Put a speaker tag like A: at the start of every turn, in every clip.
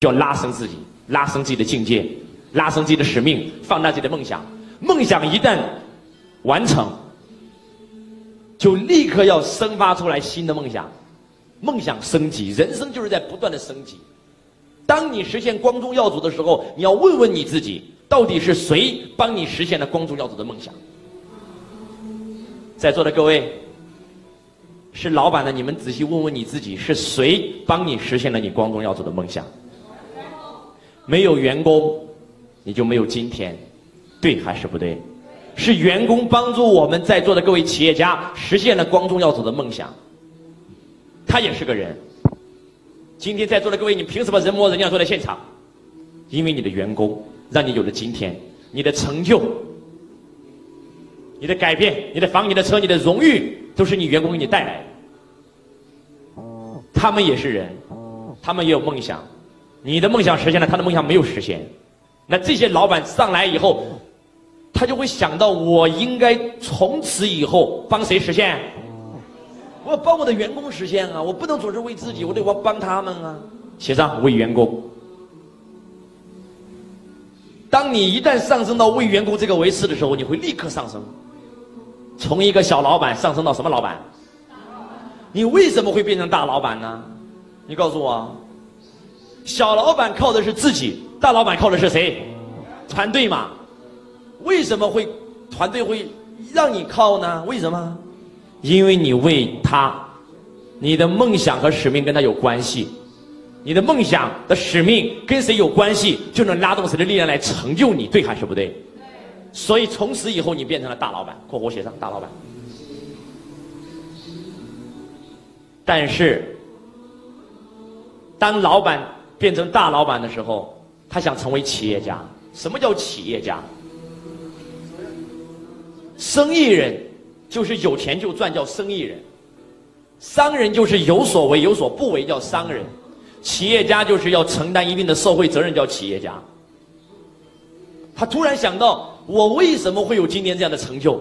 A: 就要拉升自己，拉升自己的境界，拉升自己的使命，放大自己的梦想。梦想一旦完成，就立刻要生发出来新的梦想。梦想升级，人生就是在不断的升级。当你实现光宗耀祖的时候，你要问问你自己，到底是谁帮你实现了光宗耀祖的梦想？在座的各位，是老板的，你们仔细问问你自己，是谁帮你实现了你光宗耀祖的梦想？没有员工，你就没有今天，对还是不对？是员工帮助我们在座的各位企业家实现了光宗耀祖的梦想。他也是个人。今天在座的各位，你凭什么人模人样坐在现场？因为你的员工让你有了今天，你的成就。你的改变，你的房，你的车，你的荣誉，都是你员工给你带来的。他们也是人，他们也有梦想。你的梦想实现了，他的梦想没有实现。那这些老板上来以后，他就会想到：我应该从此以后帮谁实现？我要帮我的员工实现啊！我不能总是为自己，我得我帮他们啊！写上为员工。当你一旦上升到为员工这个维次的时候，你会立刻上升。从一个小老板上升到什么老板？你为什么会变成大老板呢？你告诉我。小老板靠的是自己，大老板靠的是谁？团队嘛。为什么会团队会让你靠呢？为什么？因为你为他，你的梦想和使命跟他有关系。你的梦想的使命跟谁有关系，就能拉动谁的力量来成就你，对还是不对？所以从此以后，你变成了大老板。括弧写上大老板。但是，当老板变成大老板的时候，他想成为企业家。什么叫企业家？生意人就是有钱就赚，叫生意人；商人就是有所为有所不为，叫商人；企业家就是要承担一定的社会责任，叫企业家。他突然想到。我为什么会有今天这样的成就？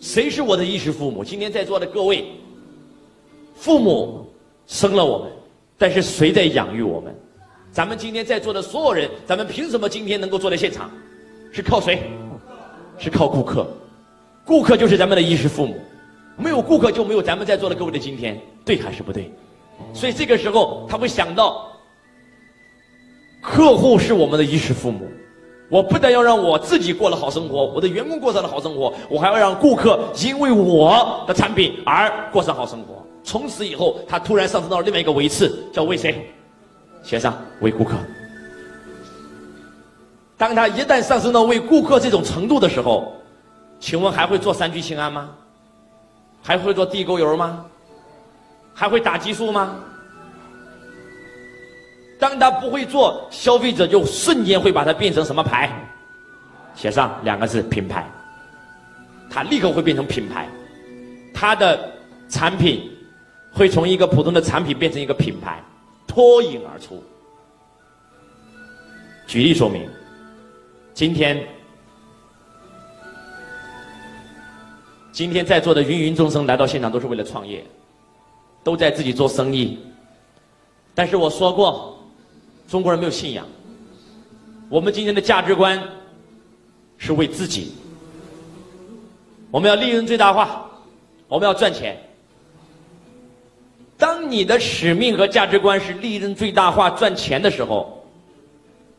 A: 谁是我的衣食父母？今天在座的各位，父母生了我们，但是谁在养育我们？咱们今天在座的所有人，咱们凭什么今天能够坐在现场？是靠谁？是靠顾客。顾客就是咱们的衣食父母，没有顾客就没有咱们在座的各位的今天，对还是不对？所以这个时候他会想到，客户是我们的衣食父母。我不但要让我自己过了好生活，我的员工过上了好生活，我还要让顾客因为我的产品而过上好生活。从此以后，他突然上升到了另外一个维次，叫为谁？写上为顾客。当他一旦上升到为顾客这种程度的时候，请问还会做三聚氰胺吗？还会做地沟油吗？还会打激素吗？当他不会做，消费者就瞬间会把它变成什么牌？写上两个字品牌。他立刻会变成品牌，他的产品会从一个普通的产品变成一个品牌，脱颖而出。举例说明，今天今天在座的芸芸众生来到现场都是为了创业，都在自己做生意，但是我说过。中国人没有信仰，我们今天的价值观是为自己，我们要利润最大化，我们要赚钱。当你的使命和价值观是利润最大化、赚钱的时候，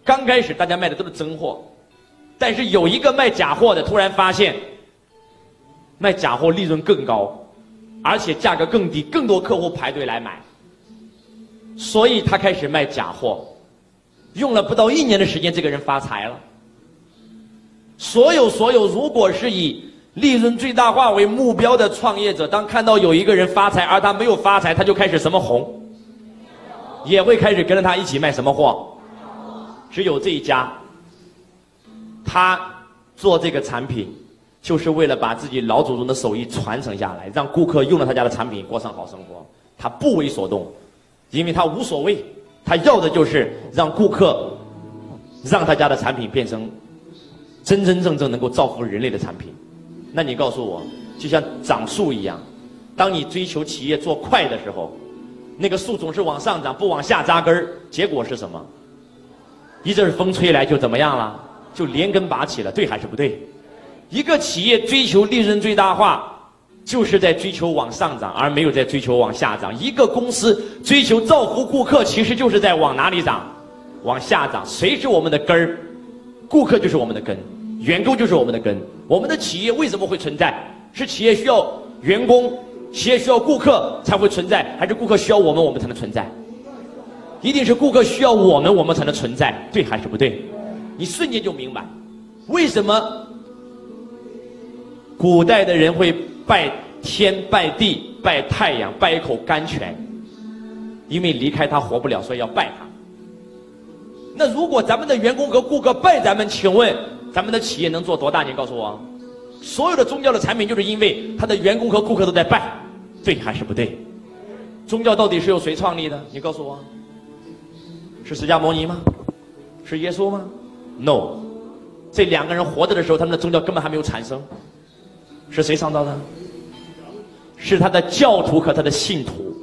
A: 刚开始大家卖的都是真货，但是有一个卖假货的突然发现，卖假货利润更高，而且价格更低，更多客户排队来买，所以他开始卖假货。用了不到一年的时间，这个人发财了。所有所有，如果是以利润最大化为目标的创业者，当看到有一个人发财，而他没有发财，他就开始什么红，也会开始跟着他一起卖什么货。只有这一家，他做这个产品，就是为了把自己老祖宗的手艺传承下来，让顾客用了他家的产品过上好生活。他不为所动，因为他无所谓。他要的就是让顾客，让他家的产品变成真真正正能够造福人类的产品。那你告诉我，就像长树一样，当你追求企业做快的时候，那个树总是往上长，不往下扎根儿，结果是什么？一阵风吹来就怎么样了？就连根拔起了，对还是不对？一个企业追求利润最大化，就是在追求往上涨，而没有在追求往下涨。一个公司追求造福顾客，其实就是在往哪里涨？往下涨。谁是我们的根儿？顾客就是我们的根，员工就是我们的根。我们的企业为什么会存在？是企业需要员工，企业需要顾客才会存在，还是顾客需要我们，我们才能存在？一定是顾客需要我们，我们才能存在，对还是不对？你瞬间就明白，为什么古代的人会拜天、拜地、拜太阳、拜一口甘泉，因为离开他活不了，所以要拜他。那如果咱们的员工和顾客拜咱们，请问咱们的企业能做多大？你告诉我，所有的宗教的产品就是因为他的员工和顾客都在拜，对还是不对？宗教到底是由谁创立的？你告诉我。是释迦牟尼吗？是耶稣吗？No，这两个人活着的时候，他们的宗教根本还没有产生。是谁创造的？是他的教徒和他的信徒。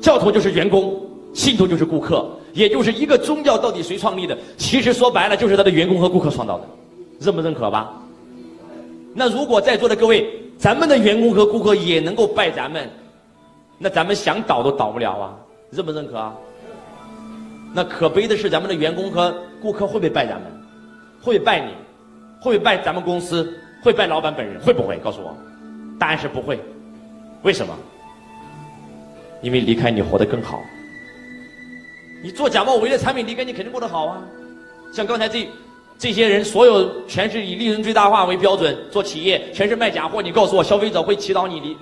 A: 教徒就是员工，信徒就是顾客，也就是一个宗教到底谁创立的？其实说白了就是他的员工和顾客创造的，认不认可吧？那如果在座的各位，咱们的员工和顾客也能够拜咱们，那咱们想倒都倒不了啊，认不认可啊？那可悲的是，咱们的员工和顾客会不会拜咱们？会拜你？会拜咱们公司？会拜老板本人？会不会？告诉我，答案是不会。为什么？因为离开你活得更好。你做假冒伪劣产品，离开你肯定过得好啊。像刚才这这些人，所有全是以利润最大化为标准做企业，全是卖假货。你告诉我，消费者会祈祷你离，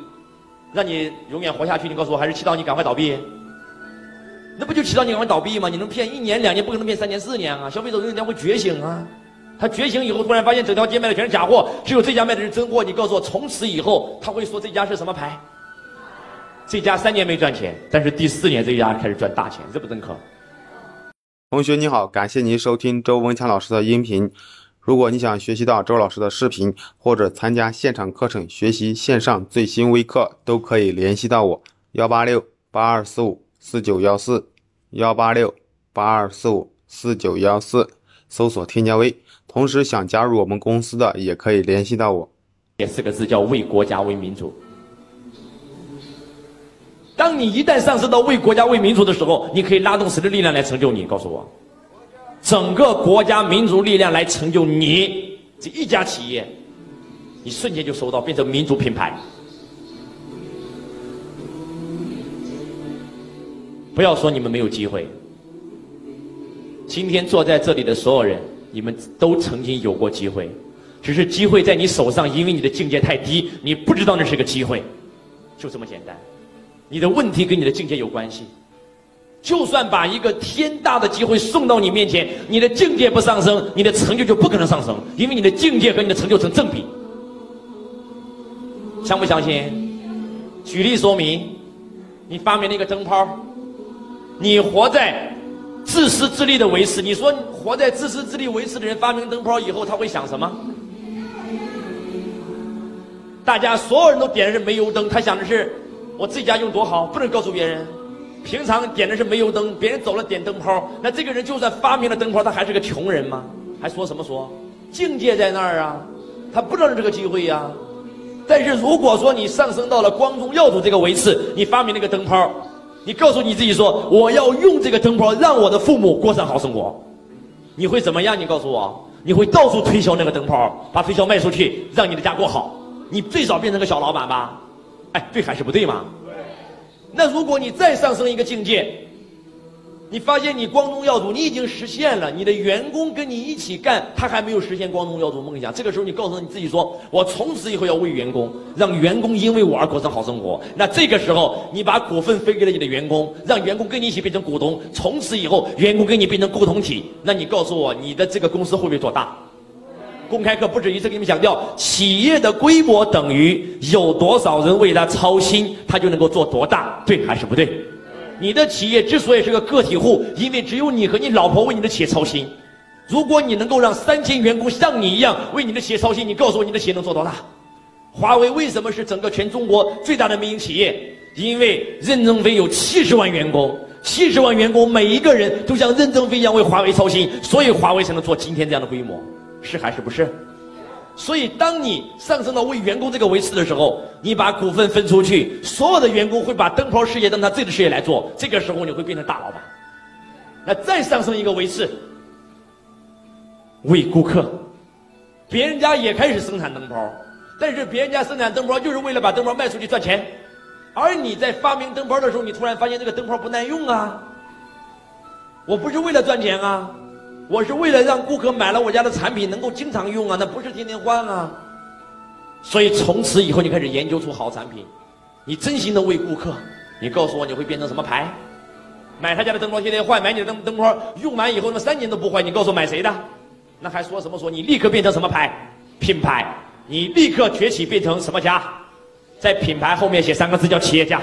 A: 让你永远活下去？你告诉我，还是祈祷你赶快倒闭？那不就祈祷你赶快倒闭吗？你能骗一年两年，不可能骗三年四年啊！消费者有一天会觉醒啊！他觉醒以后，突然发现整条街卖的全是假货，只有这家卖的是真货。你告诉我，从此以后他会说这家是什么牌？这家三年没赚钱，但是第四年这家开始赚大钱，认不认可？
B: 同学你好，感谢您收听周文强老师的音频。如果你想学习到周老师的视频，或者参加现场课程学习线上最新微课，都可以联系到我：幺八六八二四五。四九幺四幺八六八二四五四九幺四，搜索添加微。同时想加入我们公司的，也可以联系到我。
A: 这四个字叫为国家为民族。当你一旦上升到为国家为民族的时候，你可以拉动谁的力量来成就你？告诉我，整个国家民族力量来成就你这一家企业，你瞬间就收到，变成民族品牌。不要说你们没有机会。今天坐在这里的所有人，你们都曾经有过机会，只是机会在你手上，因为你的境界太低，你不知道那是个机会，就这么简单。你的问题跟你的境界有关系。就算把一个天大的机会送到你面前，你的境界不上升，你的成就就不可能上升，因为你的境界和你的成就成正比。相不相信？举例说明，你发明了一个灯泡。你活在自私自利的维持，你说活在自私自利维持的人发明灯泡以后，他会想什么？大家所有人都点的是煤油灯，他想的是我自己家用多好，不能告诉别人。平常点的是煤油灯，别人走了点灯泡，那这个人就算发明了灯泡，他还是个穷人吗？还说什么说？境界在那儿啊，他不知道这个机会呀。但是如果说你上升到了光宗耀祖这个维次，你发明了个灯泡。你告诉你自己说，我要用这个灯泡让我的父母过上好生活，你会怎么样？你告诉我，你会到处推销那个灯泡，把推销卖出去，让你的家过好。你最少变成个小老板吧？哎，对还是不对嘛？对那如果你再上升一个境界。你发现你光宗耀祖，你已经实现了。你的员工跟你一起干，他还没有实现光宗耀祖梦想。这个时候，你告诉你自己说：“我从此以后要为员工，让员工因为我而过上好生活。”那这个时候，你把股份分给了你的员工，让员工跟你一起变成股东。从此以后，员工跟你变成共同体。那你告诉我，你的这个公司会不会做大？公开课不止一次给你们强调，企业的规模等于有多少人为他操心，他就能够做多大，对还是不对？你的企业之所以是个个体户，因为只有你和你老婆为你的企业操心。如果你能够让三千员工像你一样为你的企业操心，你告诉我你的企业能做多大？华为为什么是整个全中国最大的民营企业？因为任正非有七十万员工，七十万员工，每一个人都像任正非一样为华为操心，所以华为才能做今天这样的规模，是还是不是？所以，当你上升到为员工这个维次的时候，你把股份分出去，所有的员工会把灯泡事业当他自己的事业来做，这个时候你会变成大老板。那再上升一个维次，为顾客，别人家也开始生产灯泡，但是别人家生产灯泡就是为了把灯泡卖出去赚钱，而你在发明灯泡的时候，你突然发现这个灯泡不耐用啊，我不是为了赚钱啊。我是为了让顾客买了我家的产品能够经常用啊，那不是天天换啊。所以从此以后你开始研究出好产品，你真心的为顾客，你告诉我你会变成什么牌？买他家的灯泡天天换，买你的灯灯泡用完以后那么三年都不坏，你告诉我买谁的？那还说什么说？你立刻变成什么牌？品牌，你立刻崛起变成什么家？在品牌后面写三个字叫企业家，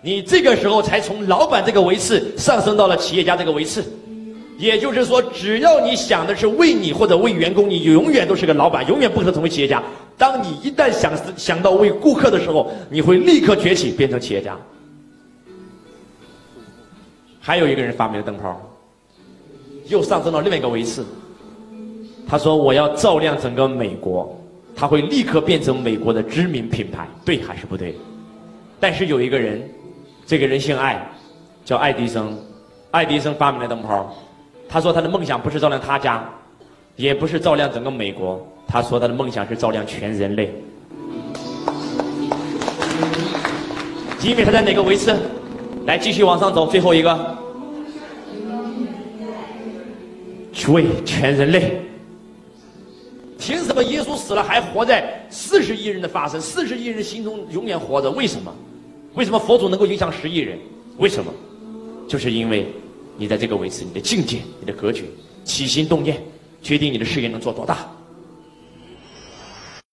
A: 你这个时候才从老板这个维次上升到了企业家这个维次。也就是说，只要你想的是为你或者为员工，你永远都是个老板，永远不可能成为企业家。当你一旦想想到为顾客的时候，你会立刻崛起，变成企业家。还有一个人发明了灯泡，又上升到另外一个维次。他说：“我要照亮整个美国。”他会立刻变成美国的知名品牌，对还是不对？但是有一个人，这个人姓艾，叫爱迪生。爱迪生发明了灯泡。他说他的梦想不是照亮他家，也不是照亮整个美国。他说他的梦想是照亮全人类。因为他在哪个维次？来，继续往上走，最后一个，去为全人类。凭什么耶稣死了还活在四十亿人的发生？四十亿人心中永远活着？为什么？为什么佛祖能够影响十亿人？为什么？就是因为。你在这个位置，你的境界、你的格局、起心动念，决定你的事业能做多大。